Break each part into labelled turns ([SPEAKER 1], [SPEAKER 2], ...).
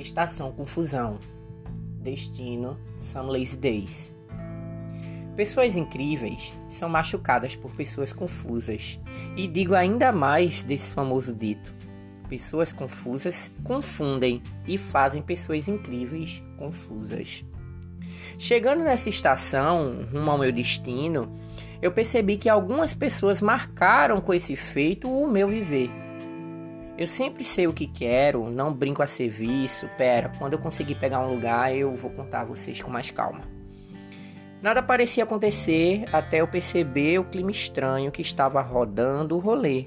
[SPEAKER 1] Estação Confusão. Destino Some Lazy Days. Pessoas incríveis são machucadas por pessoas confusas. E digo ainda mais desse famoso dito: pessoas confusas confundem e fazem pessoas incríveis confusas. Chegando nessa estação, rumo ao meu destino, eu percebi que algumas pessoas marcaram com esse feito o meu viver. Eu sempre sei o que quero, não brinco a serviço. Pera, quando eu conseguir pegar um lugar, eu vou contar a vocês com mais calma. Nada parecia acontecer até eu perceber o clima estranho que estava rodando o rolê.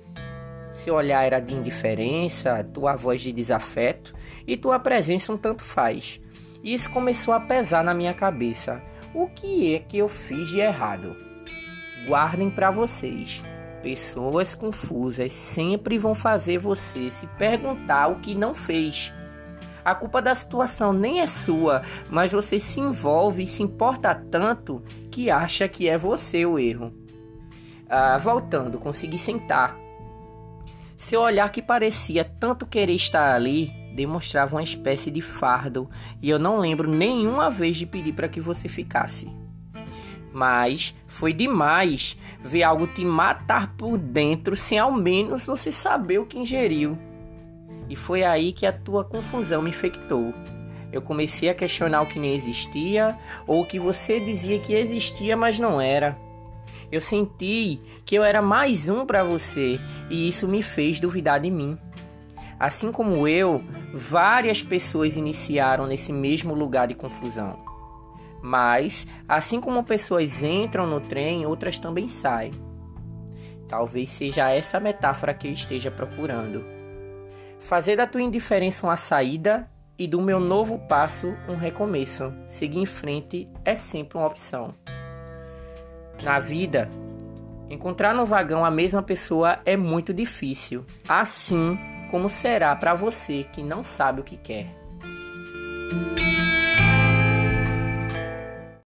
[SPEAKER 1] Seu olhar era de indiferença, tua voz de desafeto e tua presença um tanto faz. Isso começou a pesar na minha cabeça. O que é que eu fiz de errado? Guardem para vocês. Pessoas confusas sempre vão fazer você se perguntar o que não fez. A culpa da situação nem é sua, mas você se envolve e se importa tanto que acha que é você o erro. Ah, voltando, consegui sentar. Seu olhar que parecia tanto querer estar ali demonstrava uma espécie de fardo e eu não lembro nenhuma vez de pedir para que você ficasse. Mas foi demais ver algo te matar por dentro sem ao menos você saber o que ingeriu. E foi aí que a tua confusão me infectou. Eu comecei a questionar o que nem existia ou o que você dizia que existia, mas não era. Eu senti que eu era mais um para você e isso me fez duvidar de mim. Assim como eu, várias pessoas iniciaram nesse mesmo lugar de confusão. Mas, assim como pessoas entram no trem, outras também saem. Talvez seja essa metáfora que eu esteja procurando. Fazer da tua indiferença uma saída e do meu novo passo um recomeço. Seguir em frente é sempre uma opção. Na vida, encontrar no vagão a mesma pessoa é muito difícil, assim como será para você que não sabe o que quer.